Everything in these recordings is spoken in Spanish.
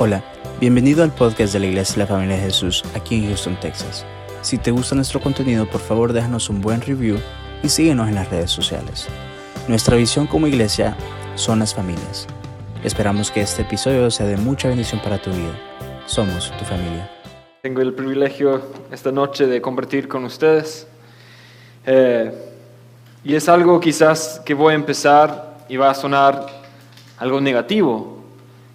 Hola, bienvenido al podcast de la Iglesia de la Familia de Jesús aquí en Houston, Texas. Si te gusta nuestro contenido, por favor déjanos un buen review y síguenos en las redes sociales. Nuestra visión como iglesia son las familias. Esperamos que este episodio sea de mucha bendición para tu vida. Somos tu familia. Tengo el privilegio esta noche de compartir con ustedes. Eh, y es algo quizás que voy a empezar y va a sonar algo negativo.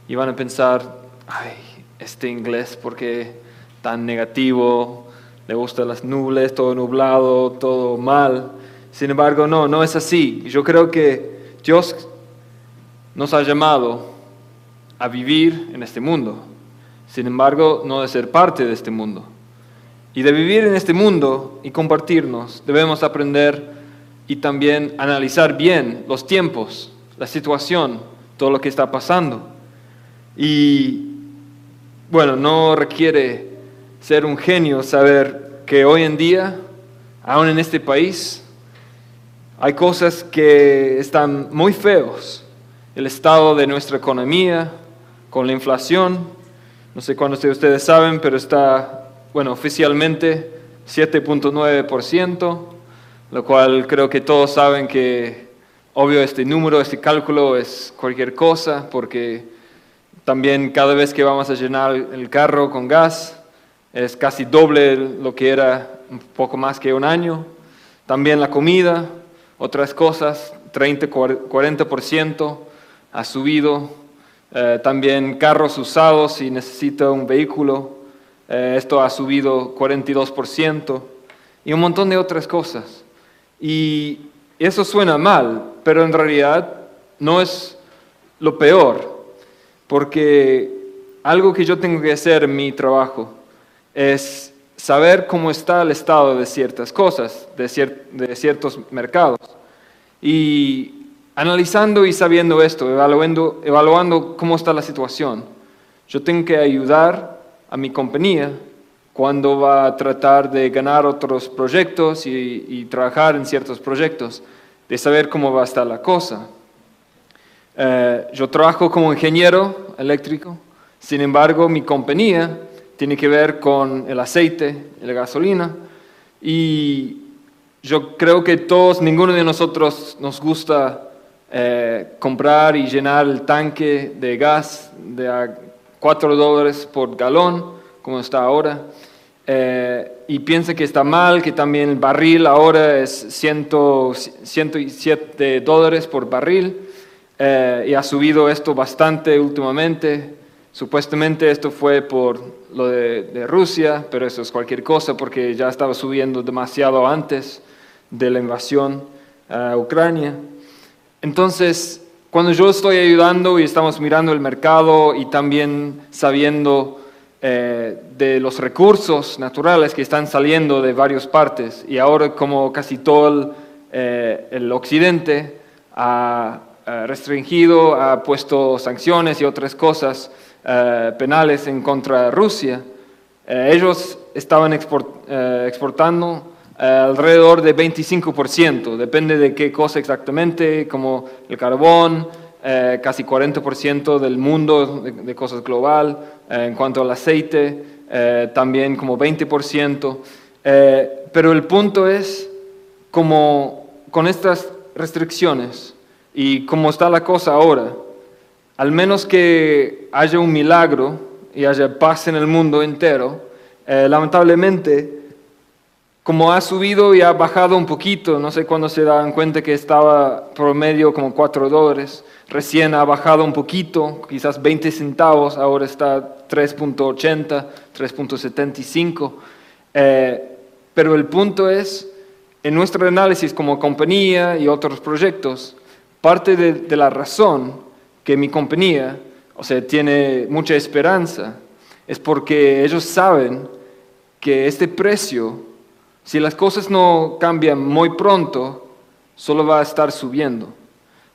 Y van a pensar, ay, este inglés porque tan negativo, le gustan las nubes, todo nublado, todo mal. Sin embargo, no, no es así. Yo creo que Dios nos ha llamado a vivir en este mundo. Sin embargo, no de ser parte de este mundo. Y de vivir en este mundo y compartirnos, debemos aprender y también analizar bien los tiempos, la situación, todo lo que está pasando. Y bueno, no requiere ser un genio saber que hoy en día, aún en este país, hay cosas que están muy feos. El estado de nuestra economía, con la inflación, no sé cuántos de ustedes saben, pero está, bueno, oficialmente 7.9%, lo cual creo que todos saben que, obvio, este número, este cálculo es cualquier cosa, porque también cada vez que vamos a llenar el carro con gas, es casi doble lo que era un poco más que un año. También la comida, otras cosas, 30-40% ha subido. Eh, también carros usados si necesita un vehículo, eh, esto ha subido 42%. Y un montón de otras cosas. Y eso suena mal, pero en realidad no es lo peor porque algo que yo tengo que hacer en mi trabajo es saber cómo está el estado de ciertas cosas, de, ciertos mercados. Y analizando y sabiendo esto, evaluando, evaluando cómo está la situación, yo tengo que ayudar a mi compañía cuando va a tratar de ganar otros proyectos y trabajar en ciertos proyectos, de saber cómo va a estar la cosa. Eh, yo trabajo como ingeniero eléctrico, sin embargo mi compañía tiene que ver con el aceite la gasolina y yo creo que todos, ninguno de nosotros nos gusta eh, comprar y llenar el tanque de gas de a 4 dólares por galón, como está ahora. Eh, y piensa que está mal, que también el barril ahora es 107 dólares por barril. Eh, y ha subido esto bastante últimamente. Supuestamente esto fue por lo de, Rusia, pero eso es cualquier cosa porque ya estaba subiendo demasiado antes de la invasión a Ucrania. Entonces, cuando yo estoy ayudando y estamos mirando el mercado y también sabiendo eh, de los recursos naturales que están saliendo de varias partes, y ahora como casi todo el, eh, el occidente ha restringido, ha puesto sanciones y otras cosas eh, penales en contra de Rusia, eh, ellos estaban exportando alrededor de 25%, depende de qué cosa exactamente, como el carbón, casi 40% del mundo de, cosas global, en cuanto al aceite, también como 20%. pero el punto es, como con estas restricciones, y como está la cosa ahora, al menos que haya un milagro y haya paz en el mundo entero, eh, lamentablemente, como ha subido y ha bajado un poquito, no sé cuándo se dan cuenta que estaba promedio como 4 dólares, recién ha bajado un poquito, quizás 20 centavos, ahora está 3.80, 3.75. Eh, pero el punto es, en nuestro análisis como compañía y otros proyectos, Parte de, la razón que mi compañía, o sea, tiene mucha esperanza, es porque ellos saben que este precio, si las cosas no cambian muy pronto, solo va a estar subiendo.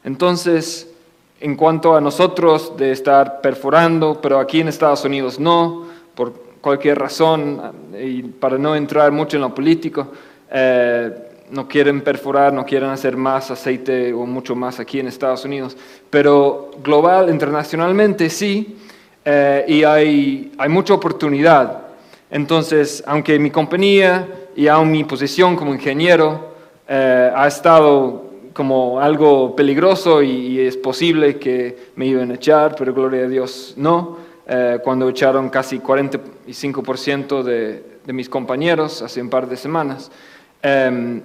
Entonces, en cuanto a nosotros de estar perforando, pero aquí en Estados Unidos no, por cualquier razón, y para no entrar mucho en lo político, eh, no quieren perforar, no quieren hacer más aceite o mucho más aquí en Estados Unidos, pero global, internacionalmente sí, eh, y hay, hay mucha oportunidad. Entonces, aunque mi compañía y aún mi posición como ingeniero eh, ha estado como algo peligroso y, es posible que me iban a echar, pero gloria a Dios no. Eh, cuando echaron casi 45% de, de, mis compañeros hace un par de semanas. Em,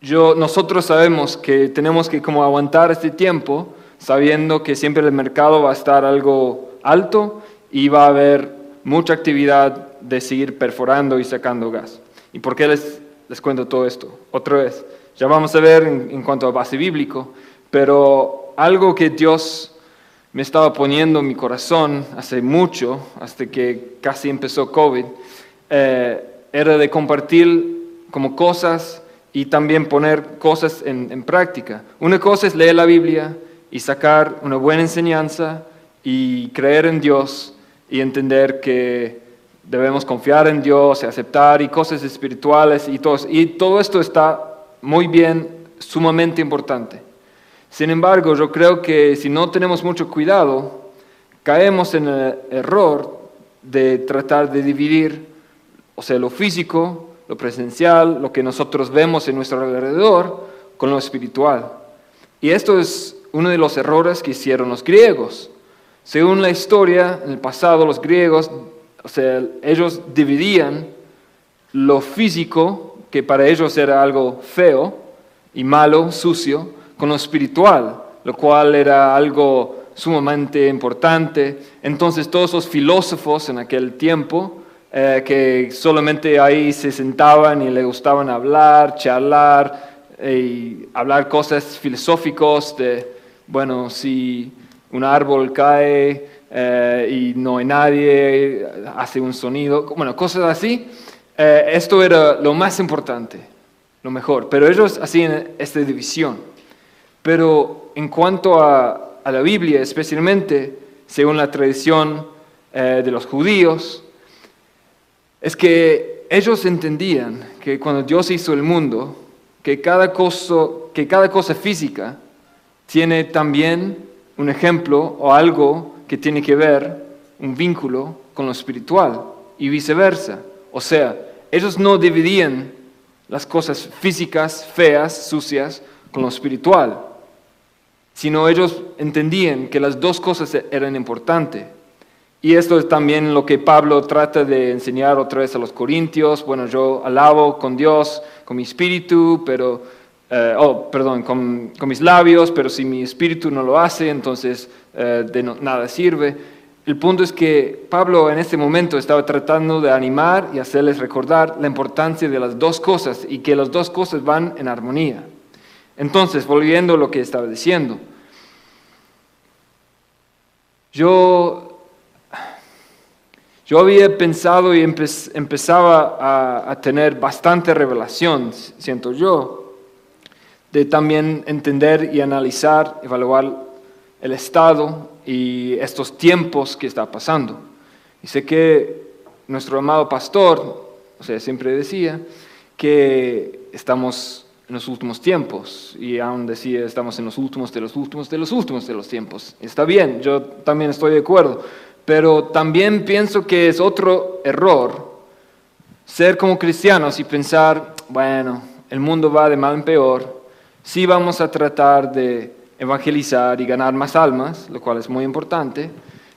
yo, nosotros sabemos que tenemos que como aguantar este tiempo sabiendo que siempre el mercado va a estar algo alto y va a haber mucha actividad de seguir perforando y sacando gas. ¿Y por qué les, les cuento todo esto? Otra vez, ya vamos a ver en, cuanto a base bíblico, pero algo que Dios me estaba poniendo en mi corazón hace mucho, hasta que casi empezó COVID, eh, era de compartir como cosas y también poner cosas en, práctica. Una cosa es leer la Biblia y sacar una buena enseñanza y creer en Dios y entender que debemos confiar en Dios y aceptar y cosas espirituales y todo, y todo esto está muy bien, sumamente importante. Sin embargo, yo creo que si no tenemos mucho cuidado, caemos en el error de tratar de dividir, o sea, lo físico, lo presencial, lo que nosotros vemos en nuestro alrededor, con lo espiritual. Y esto es uno de los errores que hicieron los griegos. Según la historia, en el pasado los griegos, o sea, ellos dividían lo físico que para ellos era algo feo y malo, sucio, con lo espiritual, lo cual era algo sumamente importante. Entonces todos los filósofos en aquel tiempo, eh, que solamente ahí se sentaban y le gustaban hablar, charlar eh, y hablar cosas filosóficas de, bueno, si un árbol cae eh, y no hay nadie, hace un sonido, bueno, cosas así. Eh, esto era lo más importante, lo mejor. Pero ellos hacían esta división. Pero en cuanto a, la Biblia, especialmente según la tradición eh, de los judíos, es que ellos entendían que cuando Dios hizo el mundo, que cada cosa, física tiene también un ejemplo o algo que tiene que ver, un vínculo con lo espiritual y viceversa. O sea, ellos no dividían las cosas físicas, feas, sucias, con lo espiritual, sino ellos entendían que las dos cosas eran importantes. Y esto es también lo que Pablo trata de enseñar otra vez a los corintios. Bueno, yo alabo con Dios, con mi espíritu, pero, eh, oh, perdón, con, mis labios, pero si mi espíritu no lo hace, entonces eh, de nada sirve. El punto es que Pablo en este momento estaba tratando de animar y hacerles recordar la importancia de las dos cosas y que las dos cosas van en armonía. Entonces, volviendo a lo que estaba diciendo, yo, yo había pensado y empezaba a, a tener bastante revelación, siento yo, de también entender y analizar, evaluar el estado y estos tiempos que está pasando. Y sé que nuestro amado pastor, o sea, siempre decía que estamos en los últimos tiempos y aún decía estamos en los últimos de los últimos de los últimos de los tiempos. Está bien, yo también estoy de acuerdo, pero también pienso que es otro error ser como cristianos y pensar, bueno, el mundo va de mal en peor, sí vamos a tratar de evangelizar y ganar más almas, lo cual es muy importante,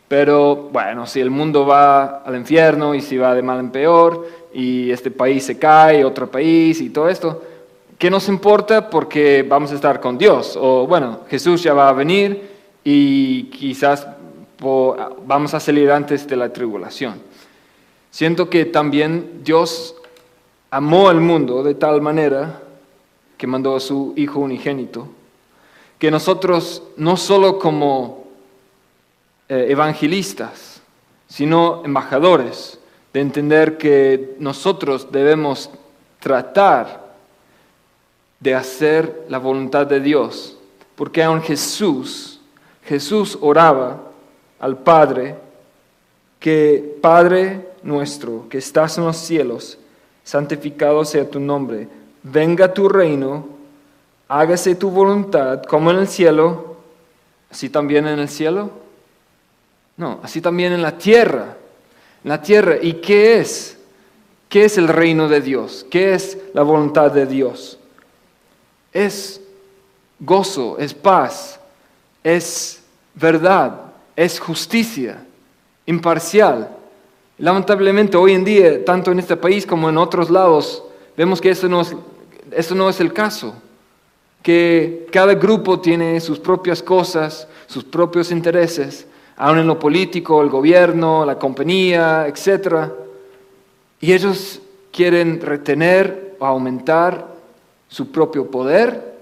pero bueno, si el mundo va al infierno y si va de mal en peor y este país se cae, otro país y todo esto, ¿qué nos importa? Porque vamos a estar con Dios. O bueno, Jesús ya va a venir y quizás vamos a salir antes de la tribulación. Siento que también Dios amó al mundo de tal manera que mandó a su Hijo unigénito que nosotros no solo como eh, evangelistas, sino embajadores, de entender que nosotros debemos tratar de hacer la voluntad de Dios, porque aun Jesús, Jesús oraba al Padre, que Padre nuestro, que estás en los cielos, santificado sea tu nombre, venga tu reino, hágase tu voluntad como en el cielo, así también en el cielo. No, así también en la tierra. En la tierra. ¿Y qué es? ¿Qué es el reino de Dios? ¿Qué es la voluntad de Dios? Es gozo, es paz, es verdad, es justicia, imparcial. Lamentablemente hoy en día, tanto en este país como en otros lados, vemos que eso no es, eso no es el caso. Que cada grupo tiene sus propias cosas, sus propios intereses, aún en lo político, el gobierno, la compañía, etc. Y ellos quieren retener o aumentar su propio poder,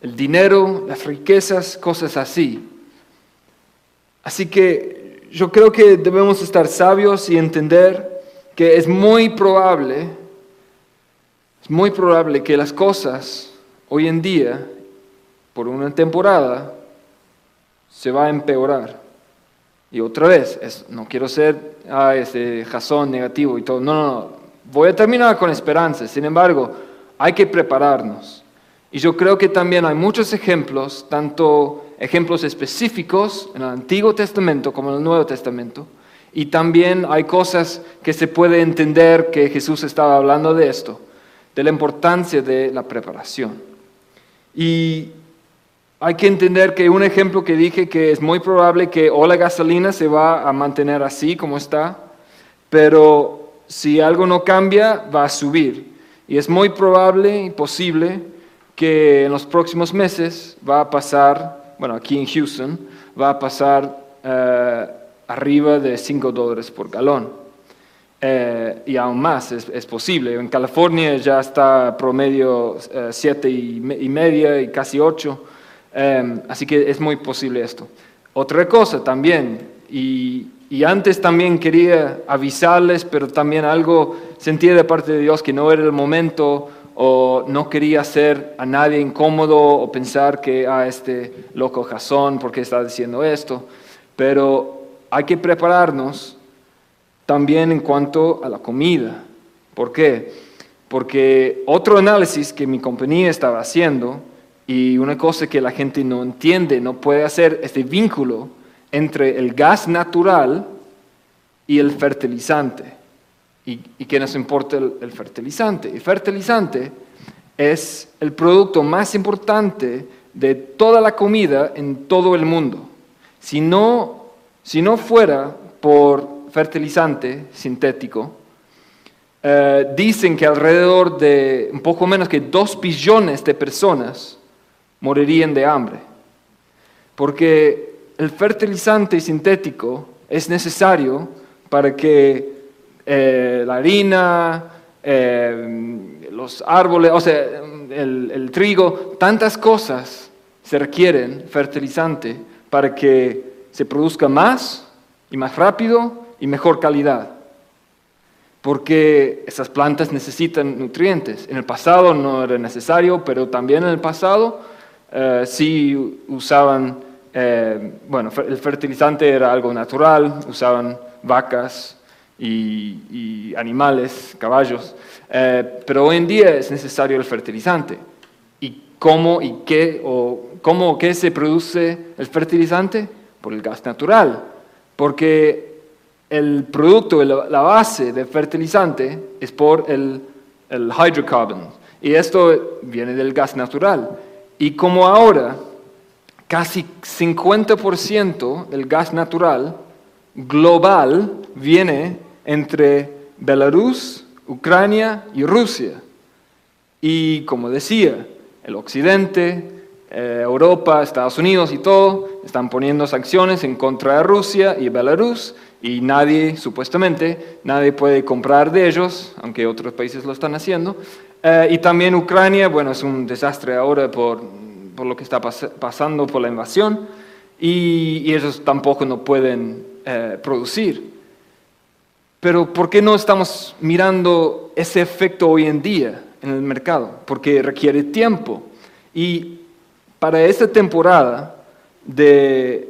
el dinero, las riquezas, cosas así. Así que yo creo que debemos estar sabios y entender que es muy probable, es muy probable que las cosas hoy en día, por una temporada, se va a empeorar. Y otra vez, no quiero ser ah, ese jazón negativo y todo, no, no, no, voy a terminar con esperanza, sin embargo, hay que prepararnos. Y yo creo que también hay muchos ejemplos, tanto ejemplos específicos en el Antiguo Testamento como en el Nuevo Testamento, y también hay cosas que se puede entender que Jesús estaba hablando de esto, de la importancia de la preparación. Y hay que entender que un ejemplo que dije que es muy probable que o la gasolina se va a mantener así como está, pero si algo no cambia, va a subir. Y es muy probable y posible que en los próximos meses va a pasar, bueno, aquí en Houston, va a pasar eh, arriba de 5 dólares por galón. Eh, y aún más es, posible. En California ya está promedio 7 eh, y, media y casi 8. Em, así que es muy posible esto. Otra cosa también, y, antes también quería avisarles, pero también algo sentía de parte de Dios que no era el momento o no quería hacer a nadie incómodo o pensar que a ah, este loco Jasón, ¿por qué está diciendo esto? Pero hay que prepararnos también en cuanto a la comida. ¿Por qué? Porque otro análisis que mi compañía estaba haciendo y una cosa que la gente no entiende, no puede hacer este vínculo entre el gas natural y el fertilizante. ¿Y, qué nos importa el, fertilizante? El fertilizante es el producto más importante de toda la comida en todo el mundo. Si no, si no fuera por fertilizante sintético, eh, dicen que alrededor de un poco menos que dos billones de personas morirían de hambre. Porque el fertilizante sintético es necesario para que eh, la harina, eh, los árboles, o sea, el, trigo, tantas cosas se requieren fertilizante para que se produzca más y más rápido y mejor calidad. Porque esas plantas necesitan nutrientes. En el pasado no era necesario, pero también en el pasado eh, sí usaban, eh, bueno, el fertilizante era algo natural, usaban vacas y, animales, caballos, eh, pero hoy en día es necesario el fertilizante. ¿Y cómo y qué, o cómo qué se produce el fertilizante? Por el gas natural, porque el producto, la base del fertilizante es por el, el hydrocarbon, y esto viene del gas natural. Y como ahora casi 50% del gas natural global viene entre Belarus, Ucrania y Rusia. Y como decía, el Occidente, eh, Europa, Estados Unidos y todo están poniendo sanciones en contra de Rusia y Belarus y nadie, supuestamente, nadie puede comprar de ellos, aunque otros países lo están haciendo. Eh, y también Ucrania, bueno, es un desastre ahora por, por lo que está pasando por la invasión y, ellos tampoco no pueden eh, producir. Pero ¿por qué no estamos mirando ese efecto hoy en día en el mercado? Porque requiere tiempo. Y para esta temporada de,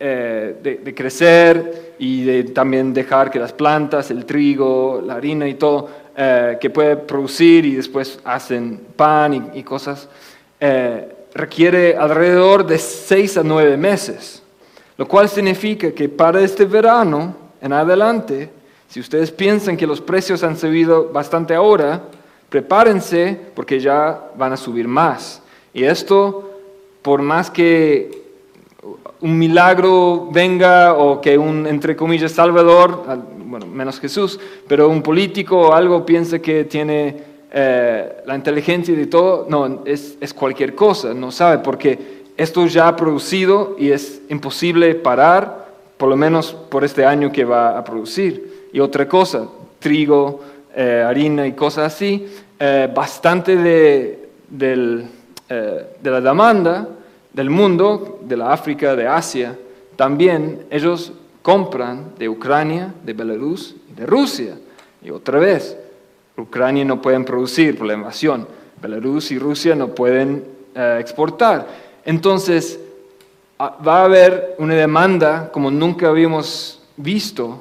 eh, de crecer y de también dejar que las plantas, el trigo, la harina y todo, eh, que puede producir y después hacen pan y, cosas, eh, requiere alrededor de seis a nueve meses. Lo cual significa que para este verano en adelante, si ustedes piensan que los precios han subido bastante ahora, prepárense porque ya van a subir más. Y esto, por más que un milagro venga o que un, entre comillas, salvador, bueno, menos Jesús, pero un político o algo piense que tiene eh, la inteligencia y todo, no, es, es cualquier cosa, no sabe, porque esto ya ha producido y es imposible parar, por lo menos por este año que va a producir. Y otra cosa, trigo, eh, harina y cosas así, eh, bastante de, eh, de la demanda del mundo, de la África, de Asia, también ellos compran de Ucrania, de Belarus, de Rusia. Y otra vez, Ucrania no pueden producir por la invasión, Belarus y Rusia no pueden exportar. Entonces, ah, va a haber una demanda como nunca habíamos visto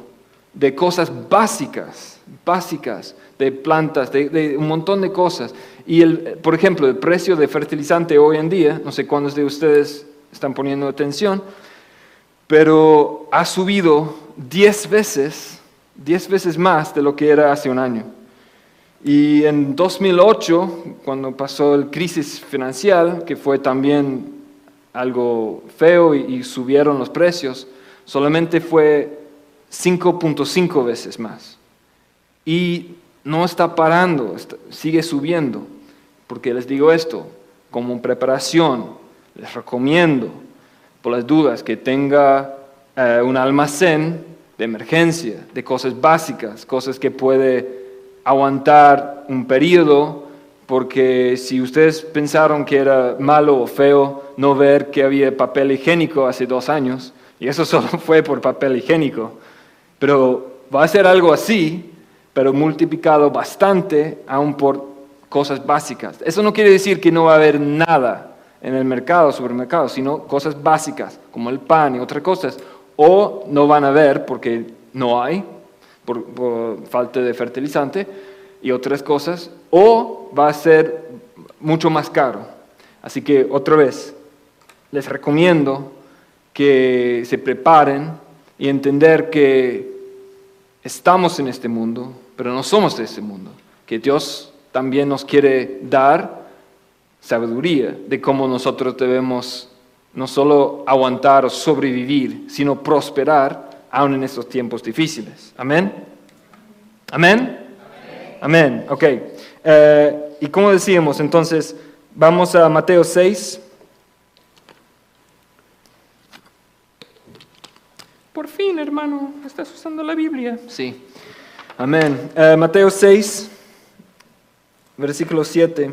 de cosas básicas, básicas, de plantas, de, un montón de cosas. Y, el, por ejemplo, el precio de fertilizante hoy en día, no sé cuántos de ustedes están poniendo atención, pero ha subido 10 veces, 10 veces más de lo que era hace un año. Y en 2008, cuando pasó el crisis financiera, que fue también algo feo y subieron los precios, solamente fue 5.5 veces más. Y no está parando, sigue subiendo. Porque les digo esto, como preparación, les recomiendo, por las dudas, que tenga eh, un almacén de emergencia, de cosas básicas, cosas que puede aguantar un periodo, porque si ustedes pensaron que era malo o feo no ver que había papel higiénico hace dos años, y eso solo fue por papel higiénico, pero va a ser algo así, pero multiplicado bastante aún por cosas básicas. Eso no quiere decir que no va a haber nada en el mercado, supermercado, sino cosas básicas como el pan y otras cosas. O no van a haber porque no hay, por, falta de fertilizante y otras cosas, o va a ser mucho más caro. Así que otra vez, les recomiendo que se preparen y entender que estamos en este mundo, pero no somos de este mundo, que Dios también nos quiere dar sabiduría de cómo nosotros debemos no solo aguantar o sobrevivir, sino prosperar aún en estos tiempos difíciles. Amén. Amén. Amén. Ok. Eh, y como decíamos, entonces, vamos a Mateo 6. Por fin, hermano, estás usando la Biblia. Sí. Amén. Eh, Mateo 6, versículo 7.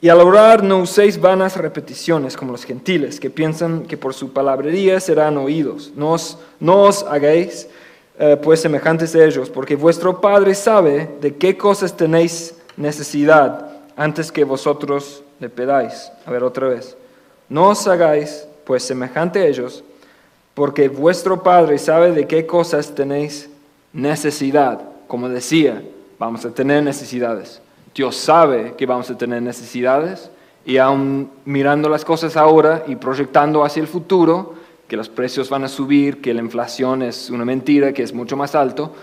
Y al orar no uséis vanas repeticiones como los gentiles, que piensan que por su palabrería serán oídos. No os, no os hagáis eh, pues semejantes a ellos, porque vuestro Padre sabe de qué cosas tenéis necesidad antes que vosotros le pedáis. A ver otra vez. No os hagáis pues semejante a ellos, porque vuestro Padre sabe de qué cosas tenéis necesidad. Como decía, vamos a tener necesidades. Dios sabe que vamos a tener necesidades y aún mirando las cosas ahora y proyectando hacia el futuro, que los precios van a subir, que la inflación es una mentira, que es mucho más alto,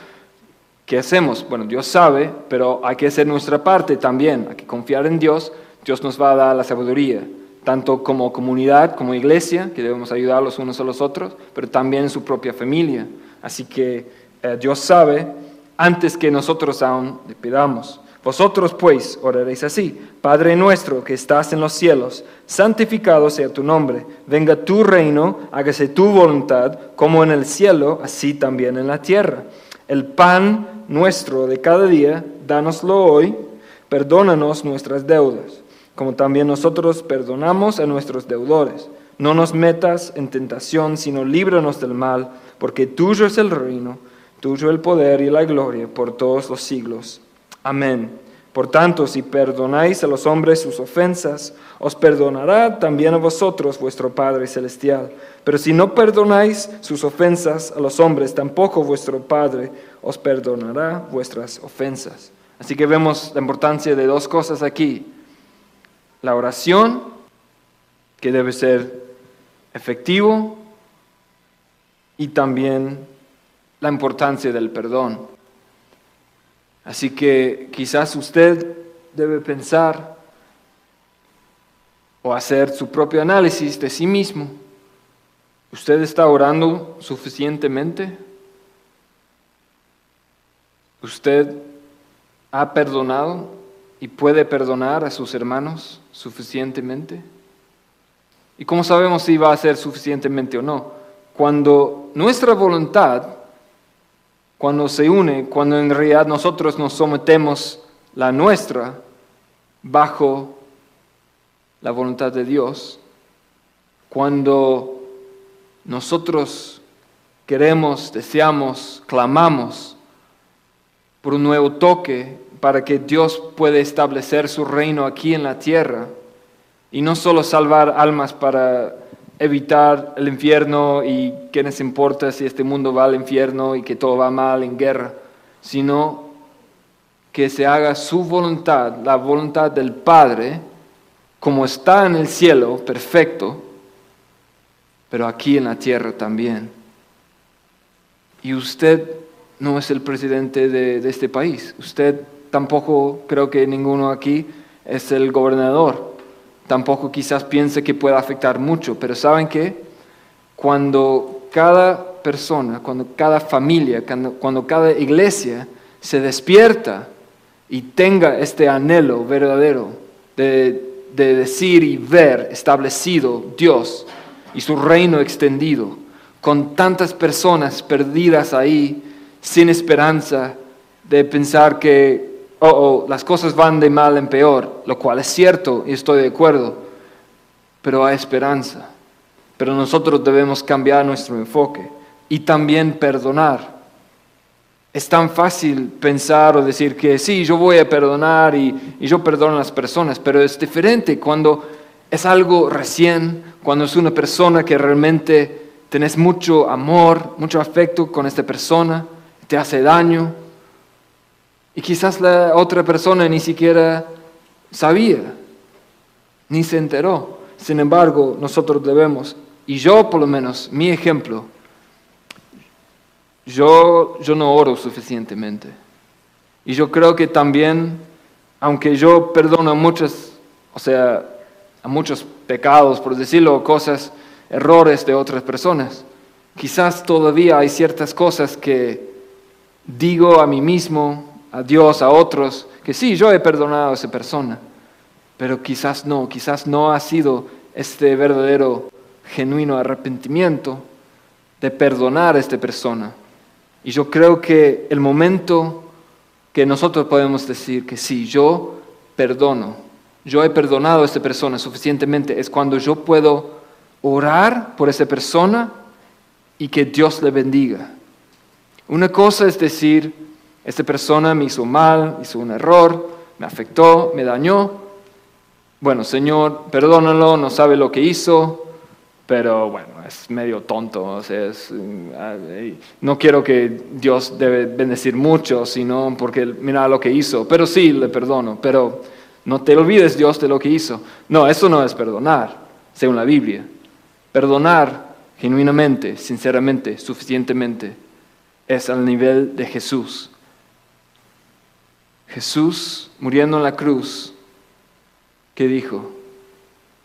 ¿qué hacemos? Bueno, Dios sabe, pero hay que hacer nuestra parte también, hay que confiar en Dios, Dios nos va a dar la sabiduría, tanto como comunidad, como iglesia, que debemos ayudar los unos a los otros, pero también en su propia familia. Así que eh, Dios sabe antes que nosotros aún le pidamos. Vosotros pues oraréis así, Padre nuestro que estás en los cielos, santificado sea tu nombre, venga tu reino, hágase tu voluntad, como en el cielo, así también en la tierra. El pan nuestro de cada día, dánoslo hoy, perdónanos nuestras deudas, como también nosotros perdonamos a nuestros deudores. No nos metas en tentación, sino líbranos del mal, porque tuyo es el reino tuyo el poder y la gloria por todos los siglos. Amén. Por tanto, si perdonáis a los hombres sus ofensas, os perdonará también a vosotros vuestro Padre Celestial. Pero si no perdonáis sus ofensas a los hombres, tampoco vuestro Padre os perdonará vuestras ofensas. Así que vemos la importancia de dos cosas aquí. La oración, que debe ser efectivo y también la importancia del perdón. Así que quizás usted debe pensar o hacer su propio análisis de sí mismo. ¿Usted está orando suficientemente? ¿Usted ha perdonado y puede perdonar a sus hermanos suficientemente? ¿Y cómo sabemos si va a ser suficientemente o no? Cuando nuestra voluntad, cuando se une, cuando en realidad nosotros nos sometemos la nuestra bajo la voluntad de Dios, cuando nosotros queremos, deseamos, clamamos por un nuevo toque para que Dios pueda establecer su reino aquí en la tierra y no solo salvar almas para evitar el infierno y qué les importa si este mundo va al infierno y que todo va mal en guerra, sino que se haga su voluntad, la voluntad del Padre, como está en el cielo, perfecto, pero aquí en la tierra también. Y usted no es el presidente de, este país, usted tampoco creo que ninguno aquí es el gobernador, tampoco quizás piense que pueda afectar mucho, pero ¿saben qué? Cuando cada persona, cuando cada familia, cuando cada iglesia se despierta y tenga este anhelo verdadero de de decir y ver establecido Dios y su reino extendido, con tantas personas perdidas ahí, sin esperanza, de pensar que oh, las cosas van de mal en peor, lo cual es cierto y estoy de acuerdo, pero hay esperanza. Pero nosotros debemos cambiar nuestro enfoque y también perdonar es tan fácil pensar o decir que sí, yo voy a perdonar y, yo perdono a las personas, pero es diferente cuando es algo recién, cuando es una persona que realmente tenés mucho amor, mucho afecto con esta persona, te hace daño, y quizás la otra persona ni siquiera sabía, ni se enteró. Sin embargo, nosotros debemos, y yo por lo menos, mi ejemplo, yo, yo no oro suficientemente. Y yo creo que también, aunque yo perdono a muchos, o sea, a muchos pecados, por decirlo, cosas, errores de otras personas, quizás todavía hay ciertas cosas que digo a mí mismo, a Dios, a otros, que sí, yo he perdonado a esa persona, pero quizás no, quizás no ha sido este verdadero, genuino arrepentimiento de perdonar a esta persona. Y yo creo que el momento que nosotros podemos decir que sí, yo perdono, yo he perdonado a esta persona suficientemente, es cuando yo puedo orar por esa persona y que Dios le bendiga. Una cosa es decir, esta persona me hizo mal, hizo un error, me afectó, me dañó. Bueno, Señor, perdónalo, no sabe lo que hizo, pero bueno, es medio tonto, eh, no quiero que Dios debe bendecir mucho, sino porque mira lo que hizo, pero sí le perdono, pero no te olvides Dios de lo que hizo. No, eso no es perdonar, según la Biblia. Perdonar genuinamente, sinceramente, suficientemente, es al nivel de Jesús. Jesús muriendo en la cruz, ¿qué dijo?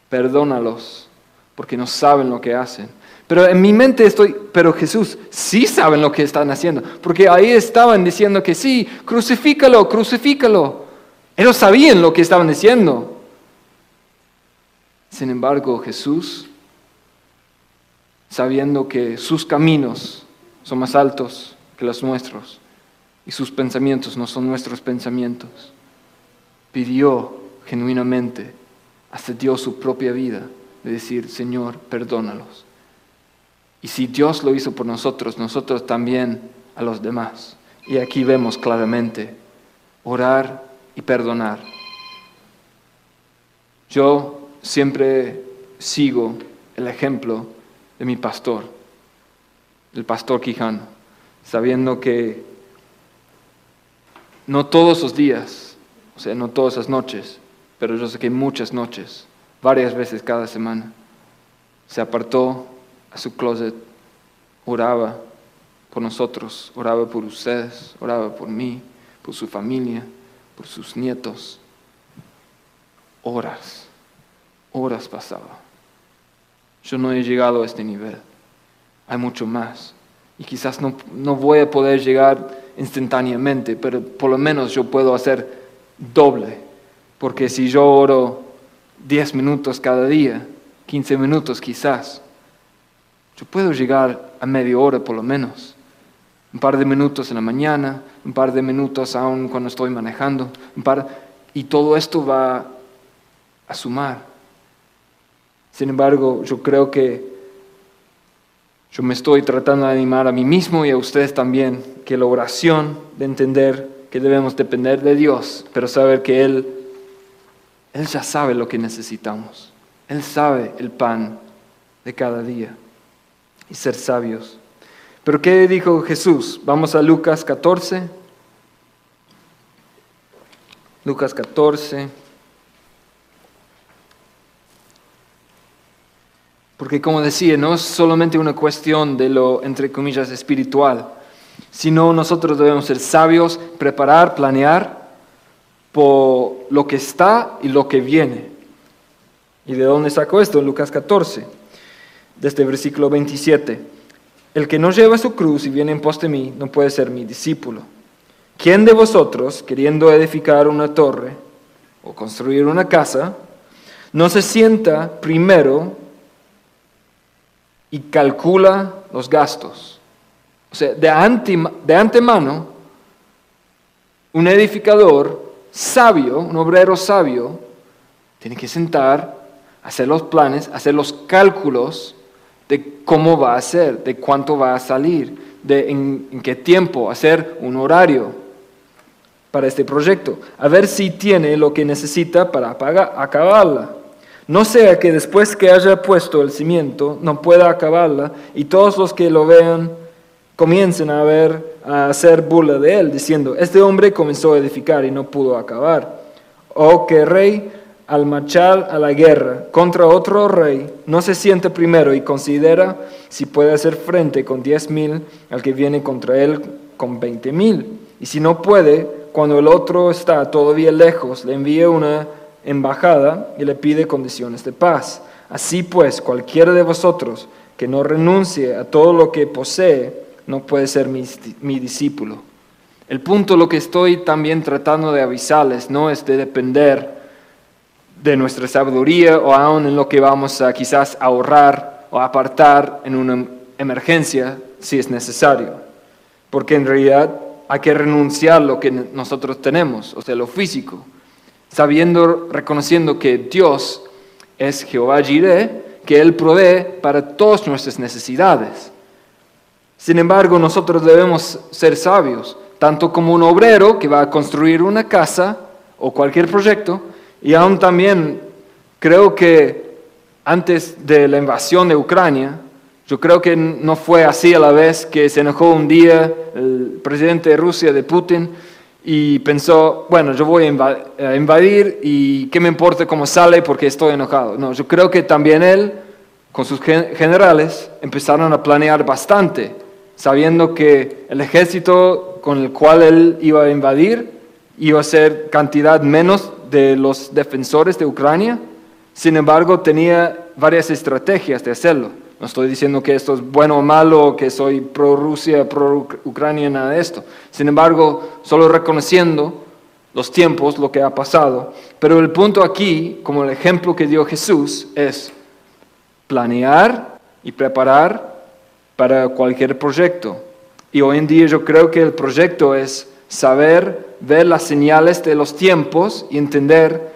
Perdónalos porque no saben lo que hacen. Pero en mi mente estoy, pero Jesús, sí saben lo que están haciendo, porque ahí estaban diciendo que sí, crucifícalo, crucifícalo. Ellos sabían lo que estaban diciendo. Sin embargo, Jesús, sabiendo que sus caminos son más altos que los nuestros y sus pensamientos no son nuestros pensamientos, pidió genuinamente, hasta dio su propia vida de decir, Señor, perdónalos. Y si Dios lo hizo por nosotros, nosotros también a los demás. Y aquí vemos claramente orar y perdonar. Yo siempre sigo el ejemplo de mi pastor, el pastor Quijano, sabiendo que no todos los días, o sea, no todas las noches, pero yo sé que muchas noches varias veces cada semana. Se apartó a su closet, oraba por nosotros, oraba por ustedes, oraba por mí, por su familia, por sus nietos. Horas, horas pasaba. Yo no he llegado a este nivel. Hay mucho más. Y quizás no, no voy a poder llegar instantáneamente, pero por lo menos yo puedo hacer doble. Porque si yo oro 10 minutos cada día, 15 minutos quizás, yo puedo llegar a media hora por lo menos. Un par de minutos en la mañana, un par de minutos aún cuando estoy manejando, un par, y todo esto va a sumar. Sin embargo, yo creo que yo me estoy tratando de animar a mí mismo y a ustedes también, que la oración, de entender que debemos depender de Dios, pero saber que Él, Él ya sabe lo que necesitamos. Él sabe el pan de cada día y ser sabios. Pero ¿qué dijo Jesús? Vamos a Lucas 14. Lucas 14. Porque como decía, no es solamente una cuestión de lo, entre comillas, espiritual, sino nosotros debemos ser sabios, preparar, planear por lo que está y lo que viene. ¿Y de dónde sacó esto? Lucas 14, desde este versículo 27. El que no lleva su cruz y viene en pos de mí no puede ser mi discípulo. ¿Quién de vosotros, queriendo edificar una torre o construir una casa, no se sienta primero y calcula los gastos. O sea, de, antemano, un edificador sabio, un obrero sabio, tiene que sentar, hacer los planes, hacer los cálculos de cómo va a ser, de cuánto va a salir, de en, qué tiempo, hacer un horario para este proyecto, a ver si tiene lo que necesita para acabarla. No sea que después que haya puesto el cimiento no pueda acabarla y todos los que lo vean comiencen a ver a hacer burla de él, diciendo, este hombre comenzó a edificar y no pudo acabar. O que rey al marchar a la guerra contra otro rey no se siente primero y considera si puede hacer frente con diez mil al que viene contra él con veinte mil. Y si no puede, cuando el otro está todavía lejos, le envía una embajada y le pide condiciones de paz. Así pues, cualquiera de vosotros que no renuncie a todo lo que posee, no puede ser mi, discípulo. El punto, lo que estoy también tratando de avisarles, no es de depender de nuestra sabiduría o aún en lo que vamos a quizás ahorrar o apartar en una emergencia si es necesario. Porque en realidad hay que renunciar lo que nosotros tenemos, o sea, lo físico sabiendo, reconociendo que Dios es Jehová Jireh, que Él provee para todas nuestras necesidades. Sin embargo, nosotros debemos ser sabios, tanto como un obrero que va a construir una casa o cualquier proyecto, y aún también creo que antes de la invasión de Ucrania, yo creo que no fue así a la vez que se enojó un día el presidente de Rusia, de Putin, y pensó, bueno, yo voy a invadir y qué me importa cómo sale porque estoy enojado. No, yo creo que también él, con sus generales, empezaron a planear bastante, sabiendo que el ejército con el cual él iba a invadir iba a ser cantidad menos de los defensores de Ucrania, sin embargo tenía varias estrategias de hacerlo. No estoy diciendo que esto es bueno o malo, que soy pro Rusia, pro Ucrania, nada de esto. Sin embargo, solo reconociendo los tiempos, lo que ha pasado. Pero el punto aquí, como el ejemplo que dio Jesús, es planear y preparar para cualquier proyecto. Y hoy en día yo creo que el proyecto es saber ver las señales de los tiempos y entender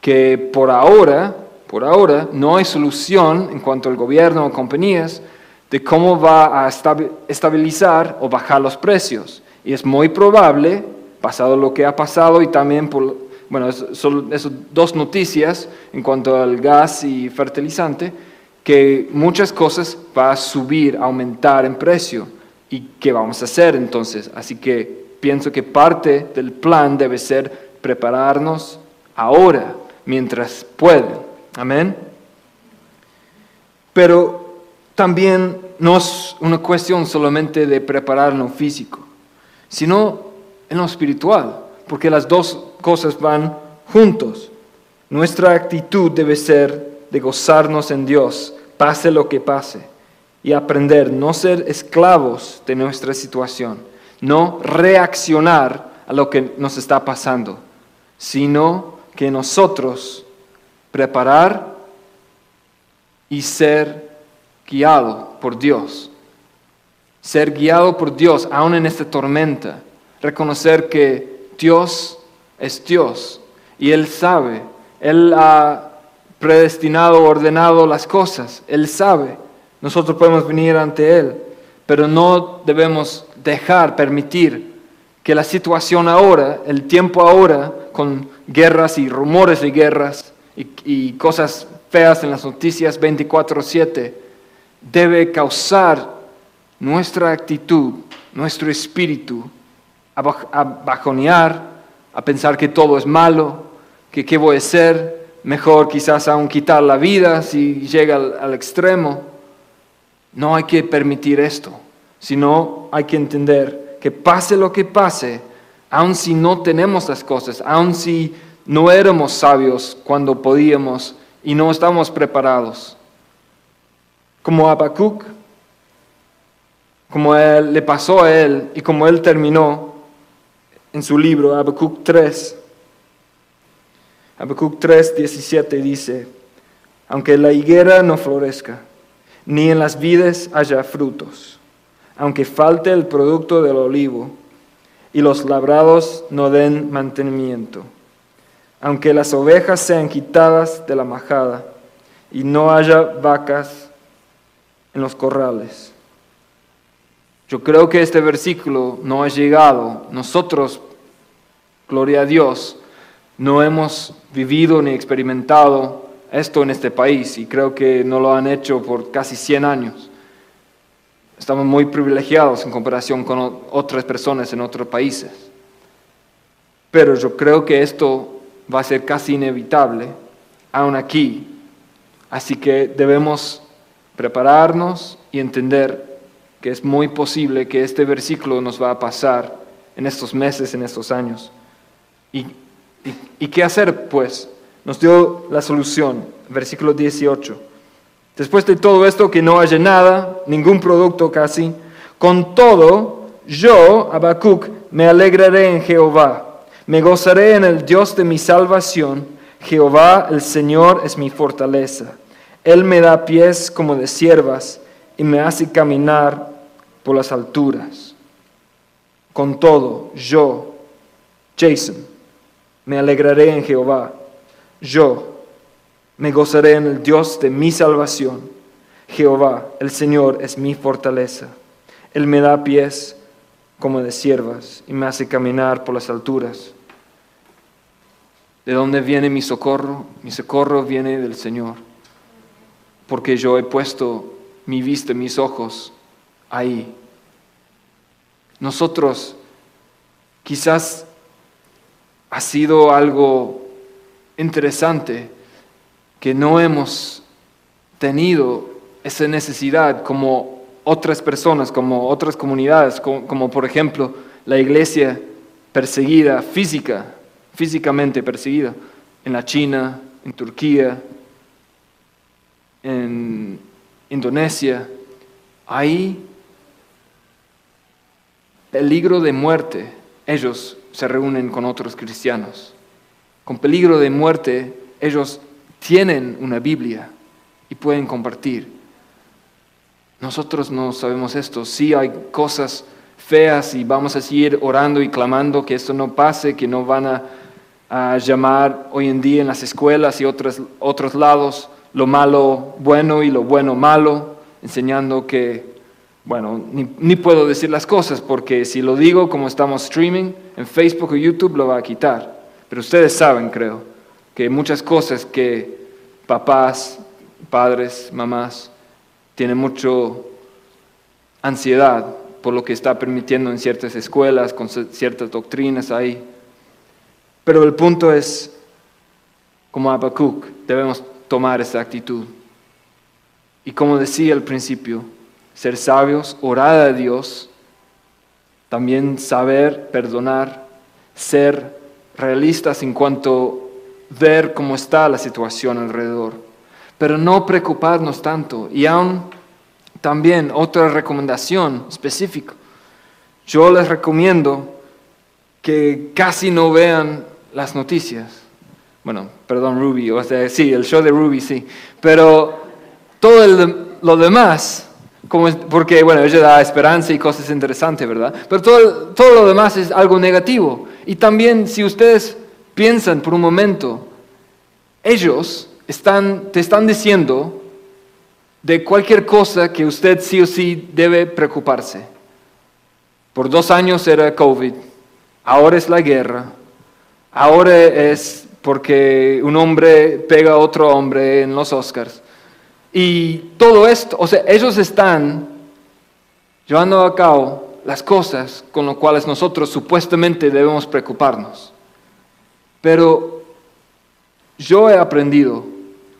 que por ahora por ahora no hay solución en cuanto al gobierno o compañías de cómo va a estabilizar o bajar los precios. Y es muy probable, pasado lo que ha pasado y también por, bueno, son esas dos noticias en cuanto al gas y fertilizante, que muchas cosas va a subir, aumentar en precio. ¿Y qué vamos a hacer entonces? Así que pienso que parte del plan debe ser prepararnos ahora, mientras pueden. Amén. Pero también no es una cuestión solamente de preparar lo físico, sino en lo espiritual, porque las dos cosas van juntos. Nuestra actitud debe ser de gozarnos en Dios, pase lo que pase, y aprender no ser esclavos de nuestra situación, no reaccionar a lo que nos está pasando, sino que nosotros preparar y ser guiado por Dios. Ser guiado por Dios aún en esta tormenta. Reconocer que Dios es Dios y Él sabe. Él ha predestinado, ordenado las cosas. Él sabe. Nosotros podemos venir ante Él, pero no debemos dejar, permitir que la situación ahora, el tiempo ahora, con guerras y rumores de guerras y, cosas feas en las noticias 24/7, debe causar nuestra actitud, nuestro espíritu, a bajonear, a pensar que todo es malo, que qué voy a hacer, mejor quizás aún quitar la vida si llega al extremo. No hay que permitir esto, sino hay que entender que pase lo que pase, aun si no tenemos las cosas, aun si no éramos sabios cuando podíamos y no estamos preparados. Como Habacuc, como él, le pasó a él y como él terminó en su libro, Habacuc 3. Habacuc 3, 17 dice, aunque la higuera no florezca, ni en las vides haya frutos, aunque falte el producto del olivo, y los labrados no den mantenimiento, aunque las ovejas sean quitadas de la majada, y no haya vacas en los corrales. Yo creo que este versículo no ha llegado. Nosotros, gloria a Dios, no hemos vivido ni experimentado esto en este país y creo que no lo han hecho por casi 100 años. Estamos muy privilegiados en comparación con otras personas en otros países. Pero yo creo que esto va a ser casi inevitable aún aquí. Así que debemos prepararnos y entender que es muy posible que este versículo nos va a pasar en estos meses, en estos años. ¿Y, y qué hacer pues? nos dio la solución, versículo 18. Después de todo esto, que no haya nada, ningún producto casi, con todo, yo, Habacuc, me alegraré en Jehová, me gozaré en el Dios de mi salvación, Jehová el Señor es mi fortaleza. Él me da pies como de siervas y me hace caminar por las alturas. Con todo, yo, Jason, me alegraré en Jehová yo me gozaré en el Dios de mi salvación. Jehová, el Señor, es mi fortaleza. Él me da pies como de siervas y me hace caminar por las alturas. ¿De dónde viene mi socorro? Mi socorro viene del Señor, porque yo he puesto mi vista, mis ojos ahí. Nosotros quizás ha sido algo interesante que no hemos tenido esa necesidad como otras personas, como otras comunidades, como, por ejemplo la iglesia perseguida física, físicamente perseguida en la China, en Turquía, en Indonesia. Hay peligro de muerte. Ellos se reúnen con otros cristianos con peligro de muerte, ellos tienen una Biblia y pueden compartir. Nosotros no sabemos esto. Sí hay cosas feas y vamos a seguir orando y clamando que esto no pase, que no van a, llamar hoy en día en las escuelas y otros, otros lados lo malo bueno y lo bueno malo, enseñando que, bueno, ni, puedo decir las cosas porque si lo digo como estamos streaming en Facebook o YouTube lo va a quitar. Pero ustedes saben, creo, que muchas cosas que papás, padres, mamás tienen mucho ansiedad por lo que está permitiendo en ciertas escuelas, con ciertas doctrinas ahí. Pero el punto es, como Habacuc, debemos tomar esa actitud. Y como decía al principio, ser sabios, orar a Dios, también saber perdonar, ser realistas en cuanto ver cómo está la situación alrededor, pero no preocuparnos tanto. Y aún también otra recomendación específica, yo les recomiendo que casi no vean las noticias. Bueno, perdón, Ruby, o sea, sí, el show de Ruby, sí. Pero todo lo demás, como, porque, bueno, ella da esperanza y cosas interesantes, ¿verdad? Pero todo, todo lo demás es algo negativo. Y también, si ustedes piensan por un momento, ellos están, te están diciendo de cualquier cosa que usted sí o sí debe preocuparse. Por dos años era COVID, ahora es la guerra, ahora es porque un hombre pega a otro hombre en los Oscars. Y todo esto, o sea, ellos están llevando a cabo las cosas con las cuales nosotros supuestamente debemos preocuparnos. Pero yo he aprendido,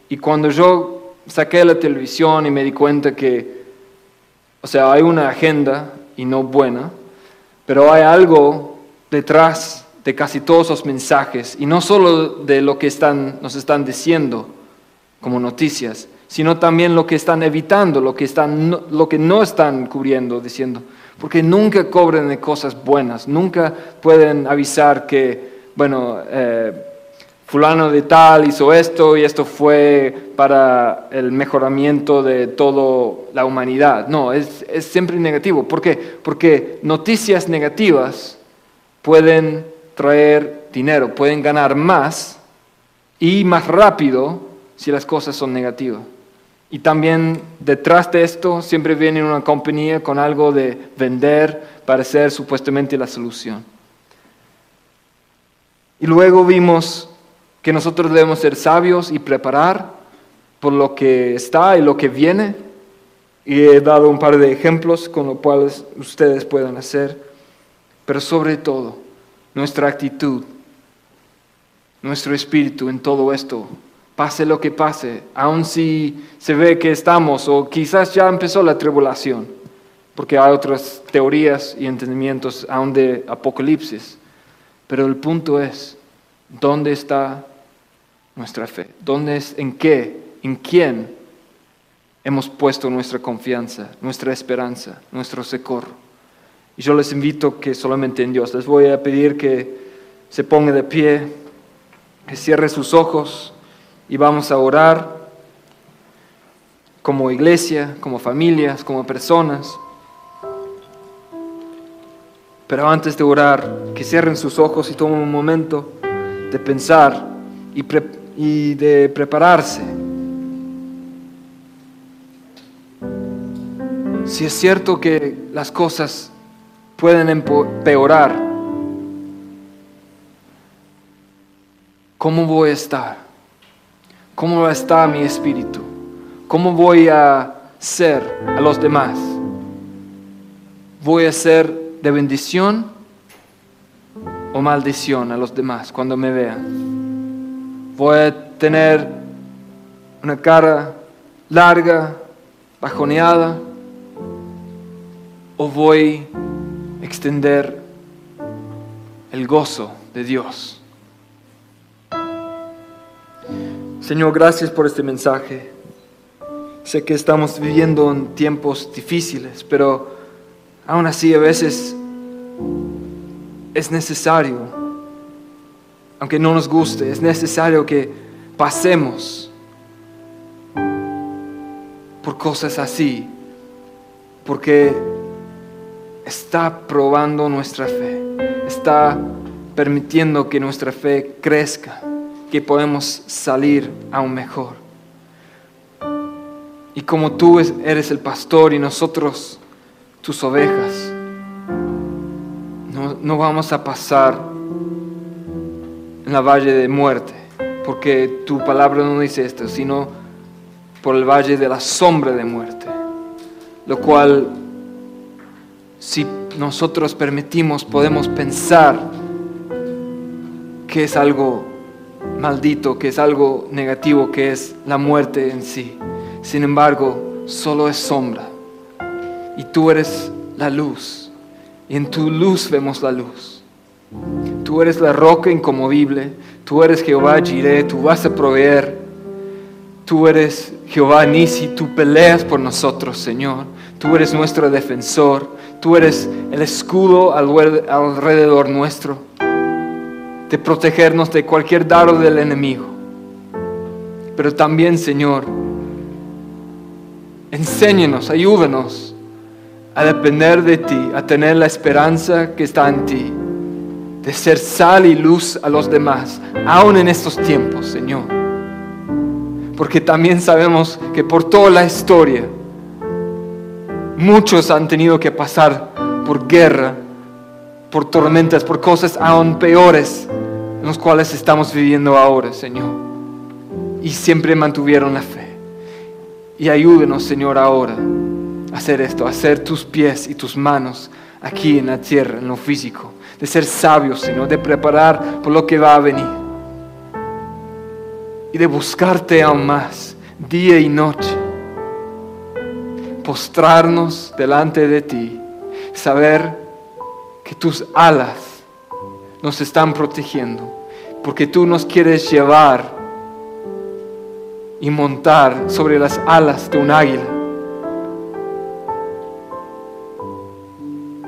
y cuando yo saqué la televisión y me di cuenta que, o sea, hay una agenda y no buena, pero hay algo detrás de casi todos los mensajes, y no solo de lo que están, nos están diciendo como noticias, sino también lo que están evitando, lo que, están, lo que no están cubriendo, diciendo, porque nunca cobran de cosas buenas, nunca pueden avisar que, bueno, eh, fulano de tal hizo esto y esto fue para el mejoramiento de toda la humanidad. No, es, es siempre negativo. ¿Por qué? Porque noticias negativas pueden traer dinero, pueden ganar más y más rápido si las cosas son negativas. Y también detrás de esto siempre viene una compañía con algo de vender para ser supuestamente la solución. Y luego vimos que nosotros debemos ser sabios y preparar por lo que está y lo que viene. Y he dado un par de ejemplos con los cuales ustedes puedan hacer. Pero sobre todo, nuestra actitud, nuestro espíritu en todo esto, pase lo que pase, aun si se ve que estamos o quizás ya empezó la tribulación, porque hay otras teorías y entendimientos aún de Apocalipsis. Pero el punto es, ¿dónde está nuestra fe? ¿Dónde es, en qué, en quién hemos puesto nuestra confianza, nuestra esperanza, nuestro socorro? Y yo les invito que solamente en Dios. Les voy a pedir que se ponga de pie, que cierre sus ojos y vamos a orar como iglesia, como familias, como personas. Pero antes de orar, que cierren sus ojos y tomen un momento de pensar y, de prepararse. Si es cierto que las cosas pueden empeorar, ¿cómo voy a estar? ¿Cómo estar mi espíritu? ¿Cómo voy a ser a los demás? ¿Voy a ser de bendición o maldición a los demás cuando me vean? ¿Voy a tener una cara larga, bajoneada? ¿O voy a extender el gozo de Dios? Señor, gracias por este mensaje. Sé que estamos viviendo en tiempos difíciles, pero aún así a veces es necesario, aunque no nos guste, es necesario que pasemos por cosas así, porque está probando nuestra fe, está permitiendo que nuestra fe crezca, que podemos salir aún mejor. Y como tú eres el pastor y nosotros tus ovejas, no, no vamos a pasar en la valle de muerte, porque tu palabra no dice esto, sino por el valle de la sombra de muerte, lo cual si nosotros permitimos podemos pensar que es algo maldito, que es algo negativo, que es la muerte en sí. Sin embargo, solo es sombra. Y tú eres la luz. Y en tu luz vemos la luz. Tú eres la roca incomovible. Tú eres Jehová Jireh. Tú vas a proveer. Tú eres Jehová Nisi. Tú peleas por nosotros, Señor. Tú eres nuestro defensor. Tú eres el escudo alrededor nuestro. De protegernos de cualquier dardo del enemigo. Pero también, Señor, enséñenos, ayúdanos a depender de ti, a tener la esperanza que está en ti, de ser sal y luz a los demás, aún en estos tiempos, Señor. Porque también sabemos que por toda la historia, muchos han tenido que pasar por guerra, por tormentas, por cosas aún peores en los cuales estamos viviendo ahora, Señor. Y siempre mantuvieron la fe. Y ayúdenos, Señor, ahora hacer esto, hacer tus pies y tus manos aquí en la tierra, en lo físico, de ser sabios, Señor, de preparar por lo que va a venir y de buscarte aún más, día y noche, postrarnos delante de ti, saber que tus alas nos están protegiendo, porque tú nos quieres llevar y montar sobre las alas de un águila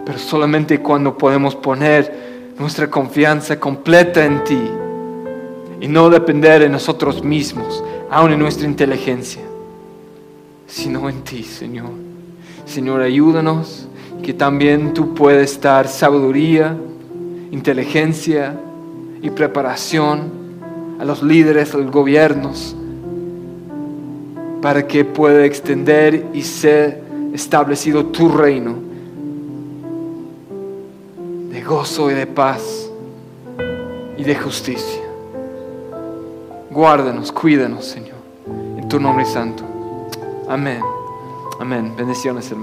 pero solamente cuando podemos poner nuestra confianza completa en ti y no depender de nosotros mismos, aun en nuestra inteligencia, sino en ti, Señor. Señor, ayúdanos que también tú puedes dar sabiduría, inteligencia y preparación a los líderes, a los gobiernos, para que pueda extender y ser establecido tu reino gozo y de paz y de justicia. Guárdanos, cuídanos, Señor, en tu nombre santo. Amén. Amén. Bendiciones, hermano.